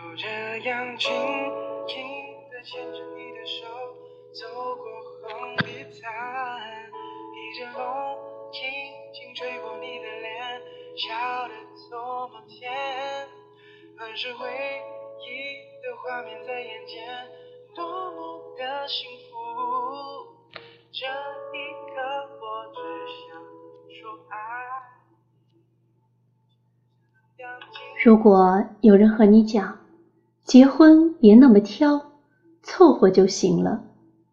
就这样静静的牵着你的手，走过红地毯，一阵风轻轻吹过你的脸，笑得多么甜，满是回忆的画面在眼前，多么的幸福。这一刻，我只想说爱。如果有人和你讲，结婚别那么挑，凑合就行了，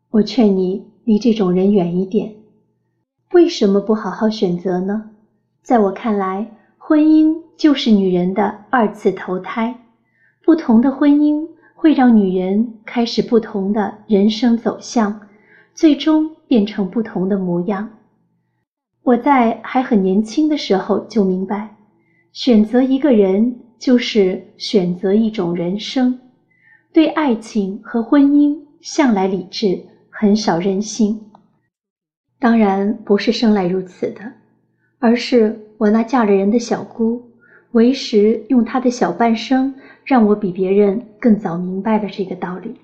我劝你离这种人远一点。为什么不好好选择呢？在我看来，婚姻就是女人的二次投胎，不同的婚姻会让女人开始不同的人生走向，最终变成不同的模样。我在还很年轻的时候就明白。选择一个人，就是选择一种人生。对爱情和婚姻，向来理智，很少任性。当然不是生来如此的，而是我那嫁了人的小姑，为时用她的小半生，让我比别人更早明白了这个道理。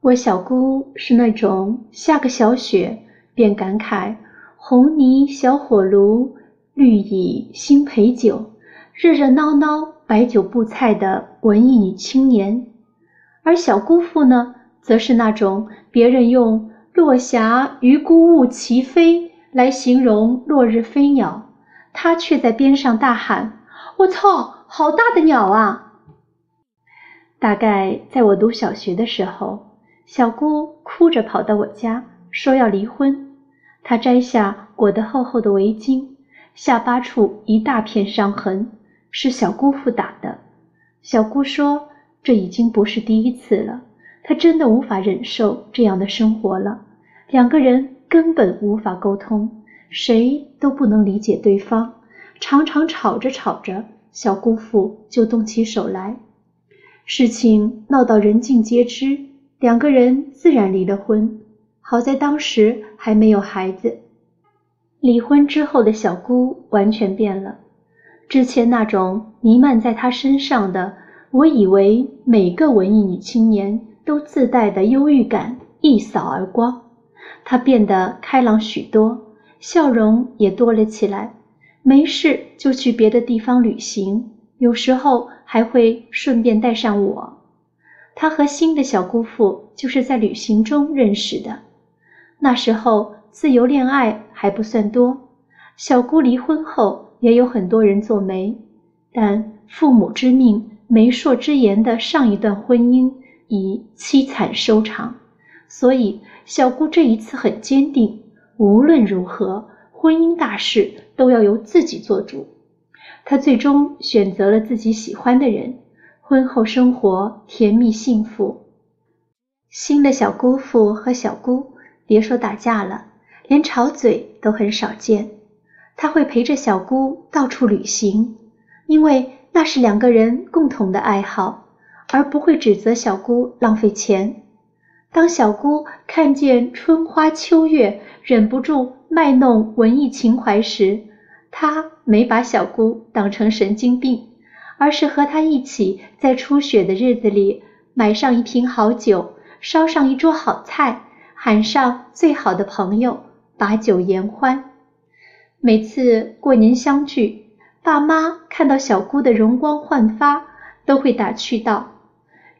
我小姑是那种下个小雪便感慨红泥小火炉。绿蚁新醅酒，热热闹闹摆酒布菜的文艺女青年，而小姑父呢，则是那种别人用“落霞与孤鹜齐飞”来形容落日飞鸟，他却在边上大喊：“我操，好大的鸟啊！”大概在我读小学的时候，小姑哭着跑到我家，说要离婚。她摘下裹得厚厚的围巾。下巴处一大片伤痕，是小姑父打的。小姑说：“这已经不是第一次了，她真的无法忍受这样的生活了。两个人根本无法沟通，谁都不能理解对方，常常吵着吵着，小姑父就动起手来。事情闹到人尽皆知，两个人自然离了婚。好在当时还没有孩子。”离婚之后的小姑完全变了，之前那种弥漫在她身上的，我以为每个文艺女青年都自带的忧郁感一扫而光。她变得开朗许多，笑容也多了起来，没事就去别的地方旅行，有时候还会顺便带上我。她和新的小姑父就是在旅行中认识的，那时候。自由恋爱还不算多，小姑离婚后也有很多人做媒，但父母之命、媒妁之言的上一段婚姻以凄惨收场，所以小姑这一次很坚定，无论如何，婚姻大事都要由自己做主。她最终选择了自己喜欢的人，婚后生活甜蜜幸福。新的小姑父和小姑，别说打架了。连吵嘴都很少见，他会陪着小姑到处旅行，因为那是两个人共同的爱好，而不会指责小姑浪费钱。当小姑看见春花秋月，忍不住卖弄文艺情怀时，他没把小姑当成神经病，而是和她一起在初雪的日子里买上一瓶好酒，烧上一桌好菜，喊上最好的朋友。把酒言欢，每次过年相聚，爸妈看到小姑的容光焕发，都会打趣道：“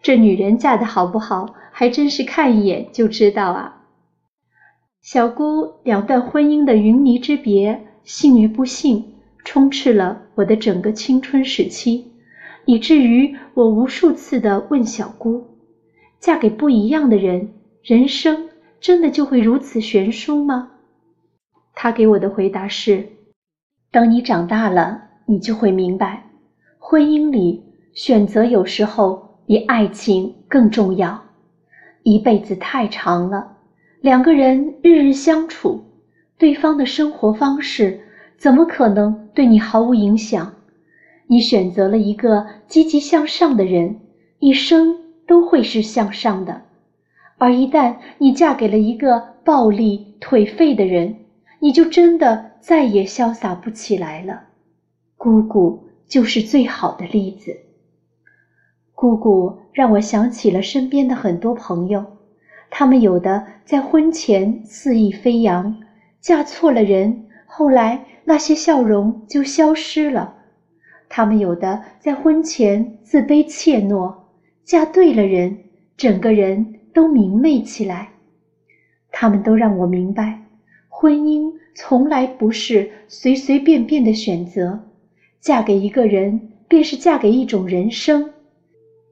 这女人嫁的好不好，还真是看一眼就知道啊。”小姑两段婚姻的云泥之别，幸与不幸，充斥了我的整个青春时期，以至于我无数次的问小姑：“嫁给不一样的人，人生真的就会如此悬殊吗？”他给我的回答是：“等你长大了，你就会明白，婚姻里选择有时候比爱情更重要。一辈子太长了，两个人日日相处，对方的生活方式怎么可能对你毫无影响？你选择了一个积极向上的人，一生都会是向上的；而一旦你嫁给了一个暴力颓废的人，”你就真的再也潇洒不起来了。姑姑就是最好的例子。姑姑让我想起了身边的很多朋友，他们有的在婚前肆意飞扬，嫁错了人，后来那些笑容就消失了；他们有的在婚前自卑怯懦，嫁对了人，整个人都明媚起来。他们都让我明白，婚姻从来不是随随便便的选择，嫁给一个人便是嫁给一种人生。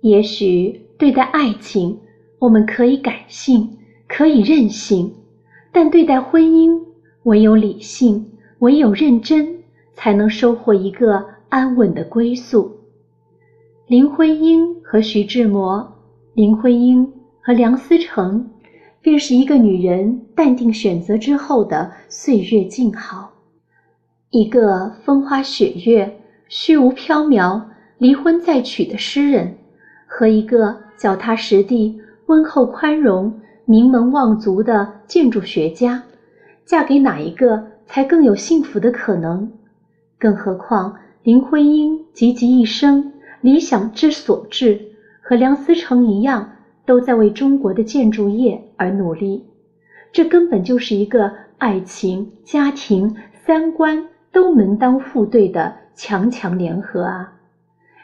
也许对待爱情，我们可以感性，可以任性，但对待婚姻，唯有理性，唯有认真，才能收获一个安稳的归宿。林徽因和徐志摩，林徽因和梁思成，便是一个女人淡定选择之后的岁月静好，一个风花雪月、虚无缥缈、离婚再娶的诗人。和一个脚踏实地、温厚宽容、名门望族的建筑学家，嫁给哪一个才更有幸福的可能？更何况林徽因汲汲一生，理想之所至，和梁思成一样，都在为中国的建筑业而努力。这根本就是一个爱情、家庭、三观都门当户对的强强联合啊！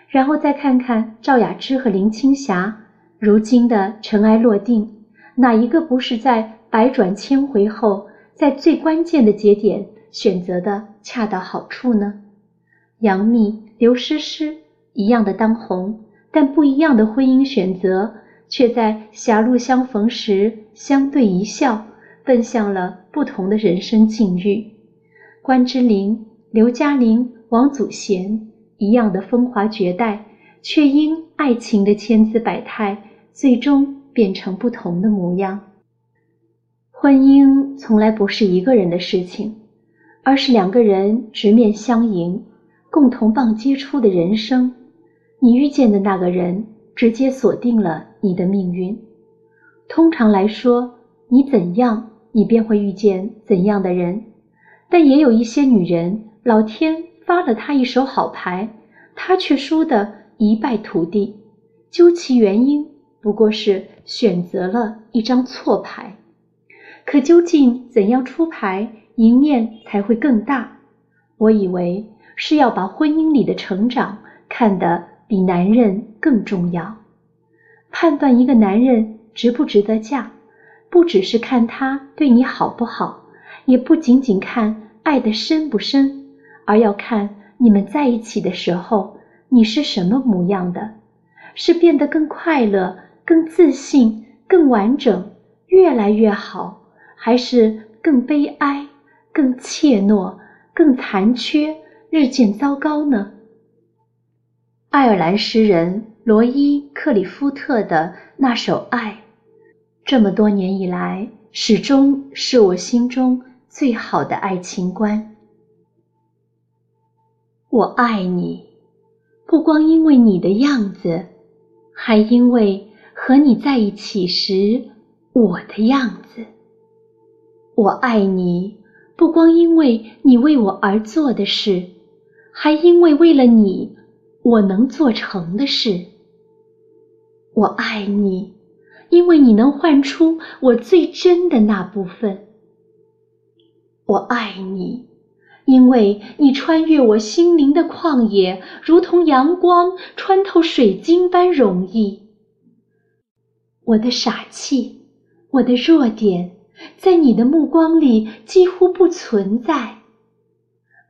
然后再看看赵雅芝和林青霞，如今的尘埃落定，哪一个不是在百转千回后，在最关键的节点选择的恰到好处呢？杨幂、刘诗诗一样的当红，但不一样的婚姻选择，却在狭路相逢时相对一笑，奔向了不同的人生境遇。关之琳、刘嘉玲、王祖贤。一样的风华绝代，却因爱情的千姿百态，最终变成不同的模样。婚姻从来不是一个人的事情，而是两个人直面相迎，共同棒接出的人生。你遇见的那个人，直接锁定了你的命运。通常来说，你怎样，你便会遇见怎样的人。但也有一些女人，老天。发了她一手好牌，她却输得一败涂地。究其原因，不过是选择了一张错牌。可究竟怎样出牌，赢面才会更大？我以为是要把婚姻里的成长看得比男人更重要。判断一个男人值不值得嫁，不只是看他对你好不好，也不仅仅看爱的深不深。而要看你们在一起的时候，你是什么模样的？是变得更快乐、更自信、更完整、越来越好，还是更悲哀、更怯懦、更残缺、日渐糟糕呢？爱尔兰诗人罗伊·克里夫特的那首《爱》，这么多年以来，始终是我心中最好的爱情观。我爱你，不光因为你的样子，还因为和你在一起时我的样子。我爱你，不光因为你为我而做的事，还因为为了你我能做成的事。我爱你，因为你能唤出我最真的那部分。我爱你。因为你穿越我心灵的旷野，如同阳光穿透水晶般容易。我的傻气，我的弱点，在你的目光里几乎不存在，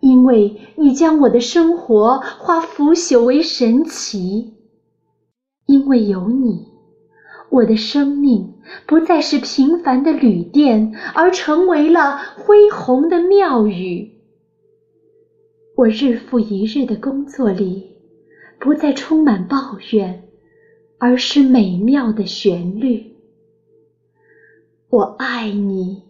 因为你将我的生活化腐朽为神奇。因为有你，我的生命不再是平凡的旅店，而成为了恢宏的庙宇。我日复一日的工作里，不再充满抱怨，而是美妙的旋律。我爱你，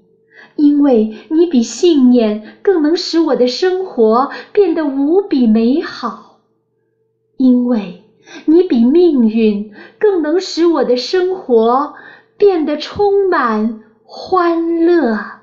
因为你比信念更能使我的生活变得无比美好，因为你比命运更能使我的生活变得充满欢乐。